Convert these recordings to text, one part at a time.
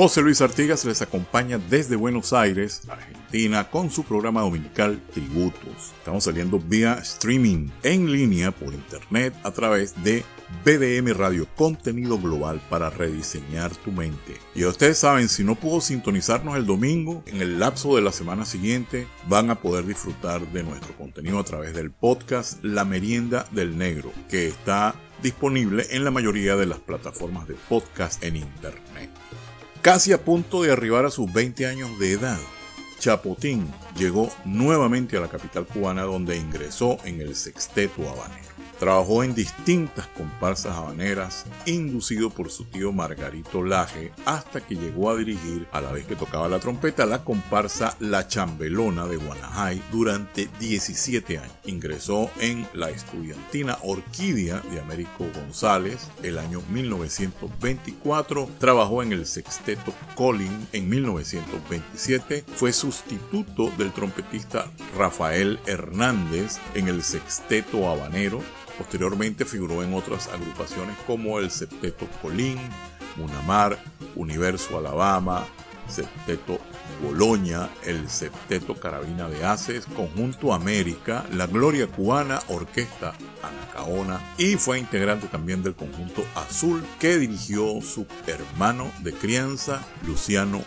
José Luis Artigas les acompaña desde Buenos Aires, Argentina, con su programa dominical Tributos. Estamos saliendo vía streaming en línea por internet a través de BDM Radio, contenido global para rediseñar tu mente. Y ustedes saben, si no pudo sintonizarnos el domingo, en el lapso de la semana siguiente van a poder disfrutar de nuestro contenido a través del podcast La Merienda del Negro, que está disponible en la mayoría de las plataformas de podcast en internet. Casi a punto de arribar a sus 20 años de edad, Chapotín llegó nuevamente a la capital cubana donde ingresó en el sexteto habanero. Trabajó en distintas comparsas habaneras, inducido por su tío Margarito Laje, hasta que llegó a dirigir, a la vez que tocaba la trompeta, la comparsa La Chambelona de Guanajay durante 17 años. Ingresó en la estudiantina Orquídea de Américo González el año 1924. Trabajó en el sexteto Colin en 1927. Fue sustituto del trompetista Rafael Hernández en el sexteto habanero Posteriormente figuró en otras agrupaciones como el Septeto Colín, Munamar, Universo Alabama, Septeto Boloña, el Septeto Carabina de Haces, Conjunto América, La Gloria Cubana, Orquesta Anacaona y fue integrante también del Conjunto Azul que dirigió su hermano de crianza, Luciano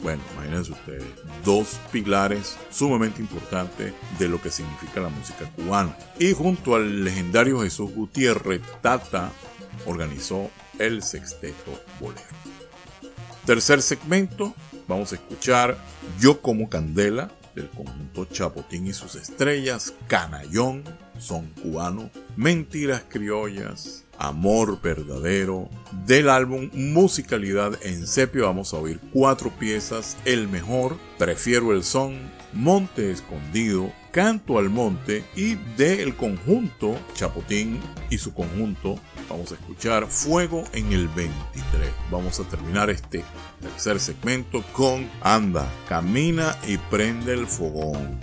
bueno, imagínense ustedes, dos pilares sumamente importantes de lo que significa la música cubana. Y junto al legendario Jesús Gutiérrez, Tata organizó el Sexteto Bolero. Tercer segmento, vamos a escuchar Yo como Candela del conjunto Chapotín y sus estrellas, Canallón, son cubano, Mentiras Criollas, Amor Verdadero. Del álbum Musicalidad en Sepio vamos a oír cuatro piezas, El Mejor, Prefiero el Son, Monte Escondido, Canto al Monte y del conjunto Chapotín y su conjunto vamos a escuchar Fuego en el 23. Vamos a terminar este tercer segmento con Anda, camina y prende el fogón.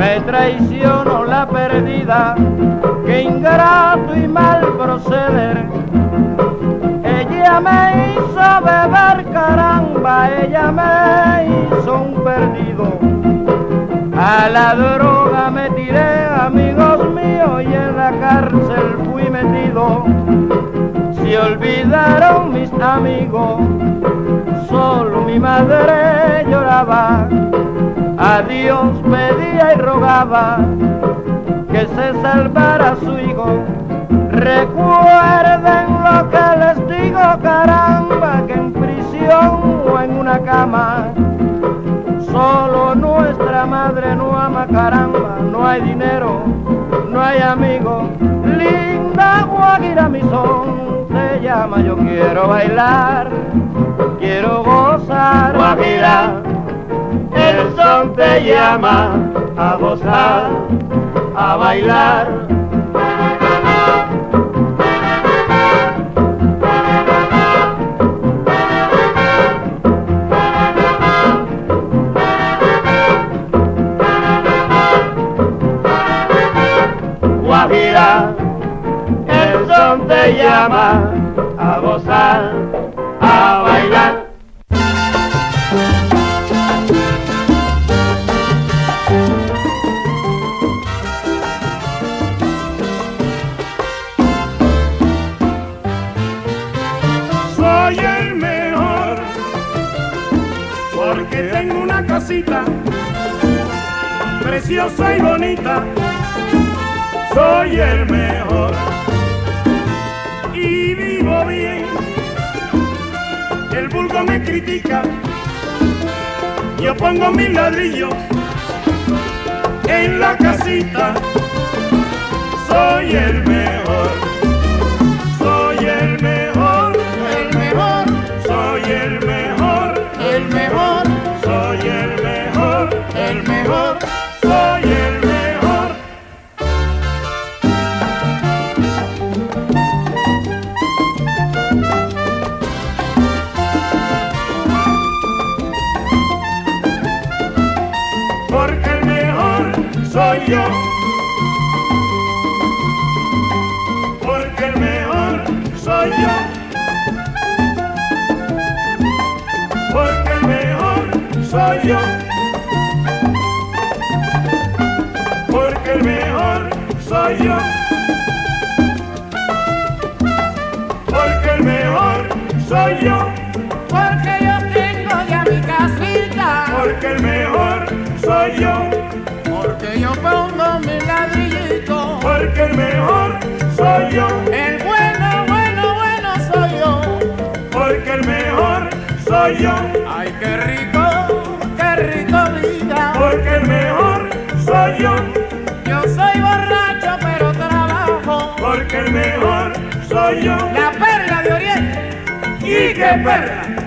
me traicionó la perdida, que ingrato y mal proceder. Ella me hizo beber caramba, ella me hizo un perdido. A la droga me tiré, amigos míos, y en la cárcel fui metido. Se olvidaron mis amigos, solo mi madre lloraba. A Dios pedía y rogaba que se salvara su hijo. Recuerden lo que les digo, caramba, que en prisión o en una cama, solo nuestra madre no ama, caramba, no hay dinero, no hay amigo. Linda guaguira mi son, te llama, yo quiero bailar, quiero gozar. Guaguira el son te llama a gozar, a bailar. Guajira, el son te llama perra!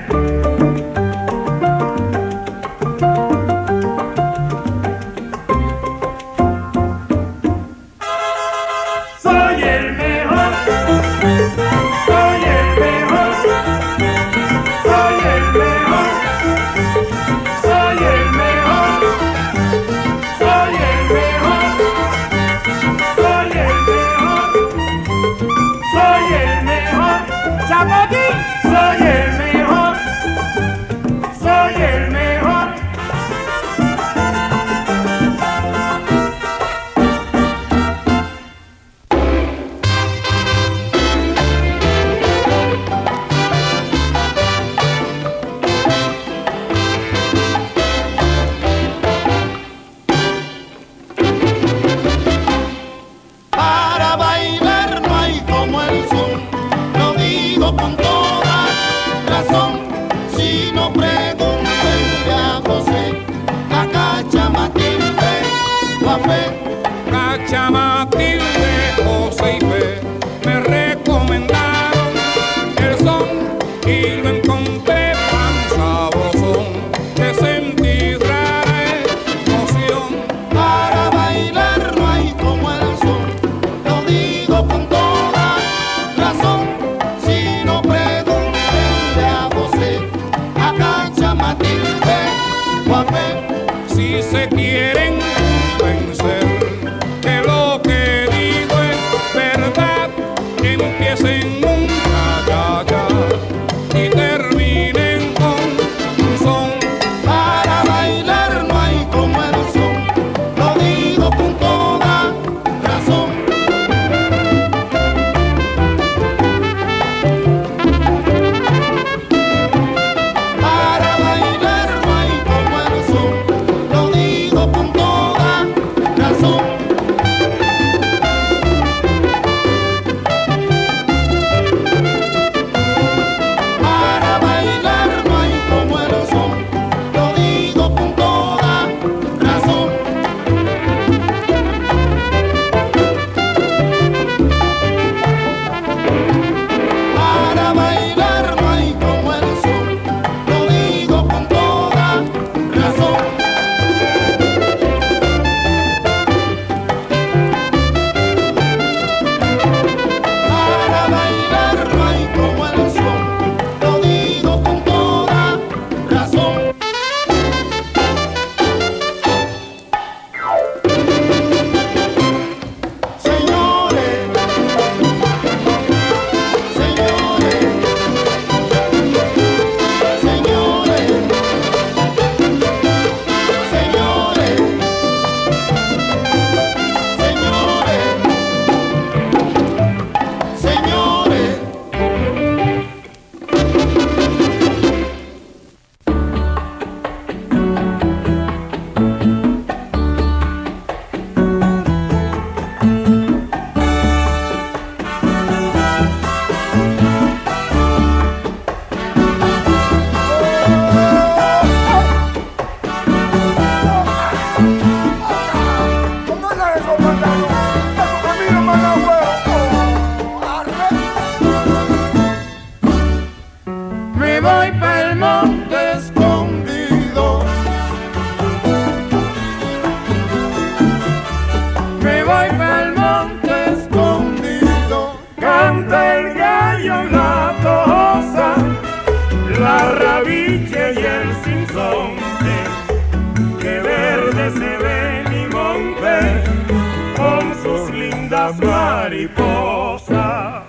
las mariposas.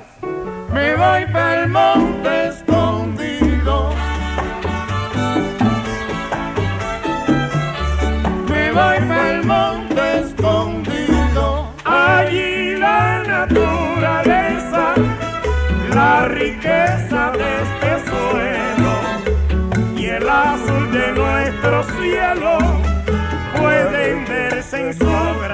Me voy para el monte escondido. Me voy para el monte escondido. Allí la naturaleza, la riqueza de este suelo y el azul de nuestro cielo pueden verse en sobra.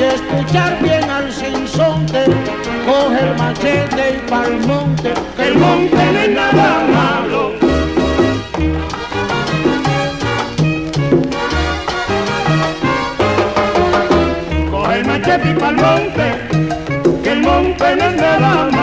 y escuchar bien al sinsonte, coge el machete y pa'l monte, que el monte no es nada malo. Coge el machete y pa'l monte, que el monte no es nada.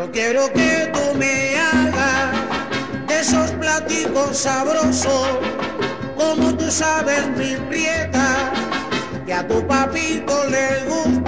Yo quiero que tú me hagas esos platicos sabrosos, como tú sabes mi prieta, que a tu papito le gustan,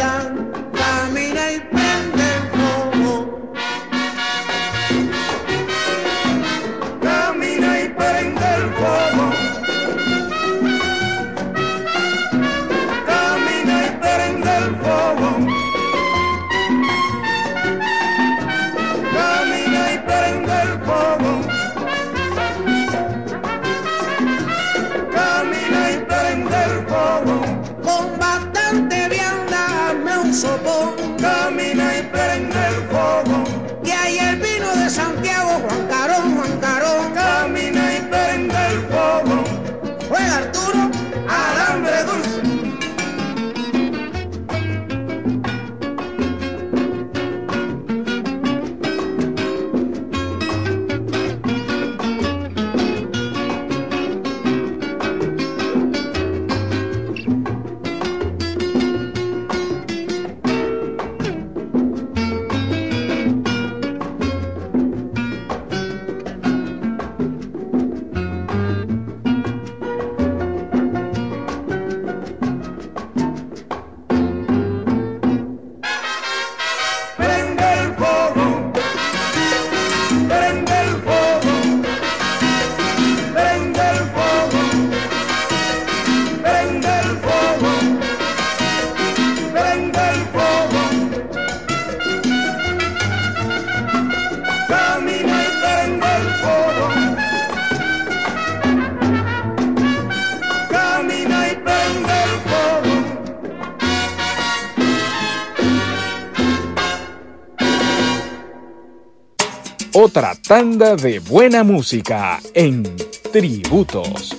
otra tanda de buena música en Tributos